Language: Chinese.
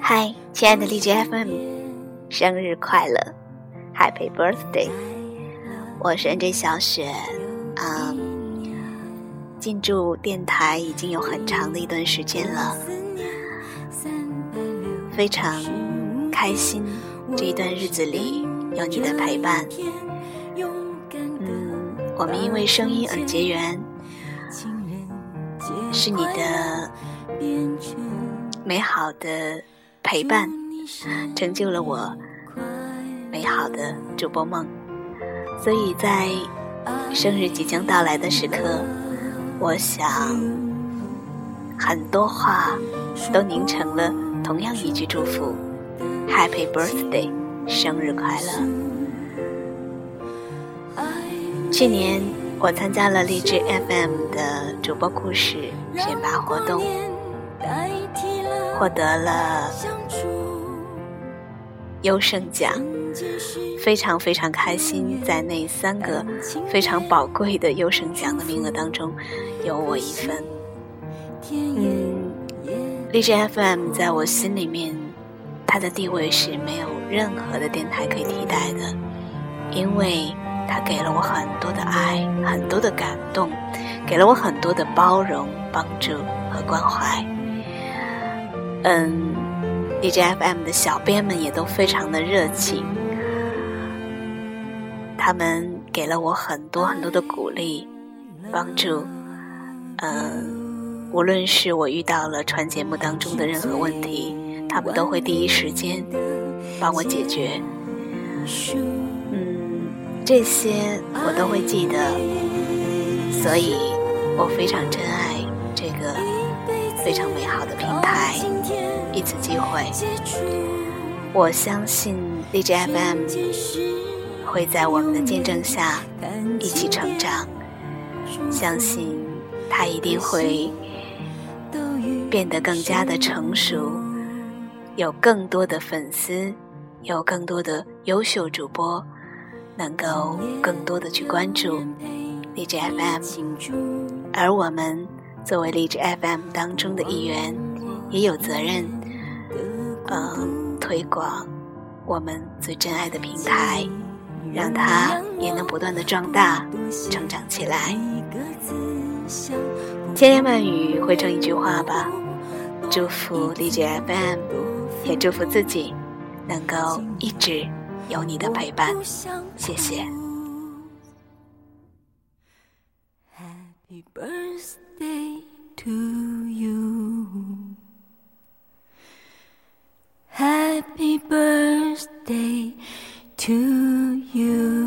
嗨，亲爱的荔枝 FM，生日快乐，Happy Birthday！我是 NJ 小雪，啊，进驻电台已经有很长的一段时间了，非常开心这一段日子里有你的陪伴。嗯，我们因为声音而结缘，是你的美好的陪伴，成就了我美好的主播梦。所以在生日即将到来的时刻，我想很多话都凝成了同样一句祝福：Happy Birthday，生日快乐！去年我参加了荔枝 FM 的主播故事选拔活动，获得了优胜奖。非常非常开心，在那三个非常宝贵的优胜奖的名额当中，有我一份。嗯，荔枝 FM 在我心里面，它的地位是没有任何的电台可以替代的，因为他给了我很多的爱，很多的感动，给了我很多的包容、帮助和关怀。嗯，，DJFM 的小编们也都非常的热情。他们给了我很多很多的鼓励、帮助，嗯，无论是我遇到了传节目当中的任何问题，他们都会第一时间帮我解决。这些我都会记得，所以我非常珍爱这个非常美好的平台。一次机会，我相信 DJFM。会在我们的见证下一起成长，相信他一定会变得更加的成熟，有更多的粉丝，有更多的优秀主播，能够更多的去关注荔枝 FM，而我们作为荔枝 FM 当中的一员，也有责任，嗯，推广我们最珍爱的平台。让它也能不断的壮大、成长起来。千言万语汇成一句话吧，祝福荔枝 FM，也祝福自己能够一直有你的陪伴。谢谢。Happy birthday to you. Happy birthday. to you.